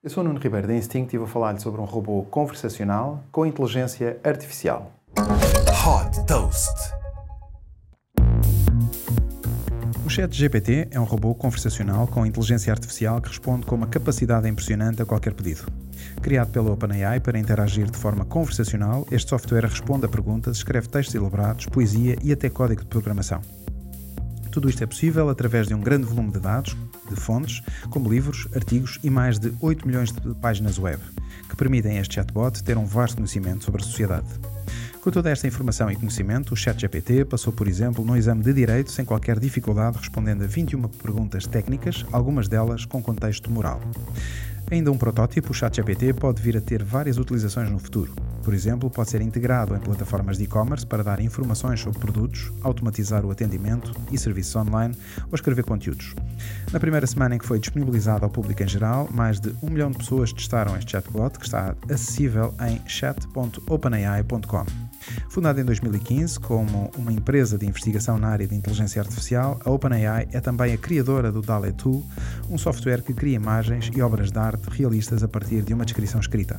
Eu sou o Nuno Ribeiro da Instinct e vou falar-lhe sobre um robô conversacional com inteligência artificial. Hot Toast. O ChatGPT é um robô conversacional com inteligência artificial que responde com uma capacidade impressionante a qualquer pedido. Criado pela OpenAI para interagir de forma conversacional, este software responde a perguntas, escreve textos elaborados, poesia e até código de programação. Tudo isto é possível através de um grande volume de dados, de fontes, como livros, artigos e mais de 8 milhões de páginas web, que permitem a este chatbot ter um vasto conhecimento sobre a sociedade. Com toda esta informação e conhecimento, o ChatGPT passou, por exemplo, no exame de Direito sem qualquer dificuldade, respondendo a 21 perguntas técnicas, algumas delas com contexto moral. Ainda um protótipo, o ChatGPT pode vir a ter várias utilizações no futuro. Por exemplo, pode ser integrado em plataformas de e-commerce para dar informações sobre produtos, automatizar o atendimento e serviços online ou escrever conteúdos. Na primeira semana em que foi disponibilizado ao público em geral, mais de um milhão de pessoas testaram este chatbot, que está acessível em chat.openai.com. Fundada em 2015 como uma empresa de investigação na área de inteligência artificial, a OpenAI é também a criadora do DALL-E 2, um software que cria imagens e obras de arte realistas a partir de uma descrição escrita.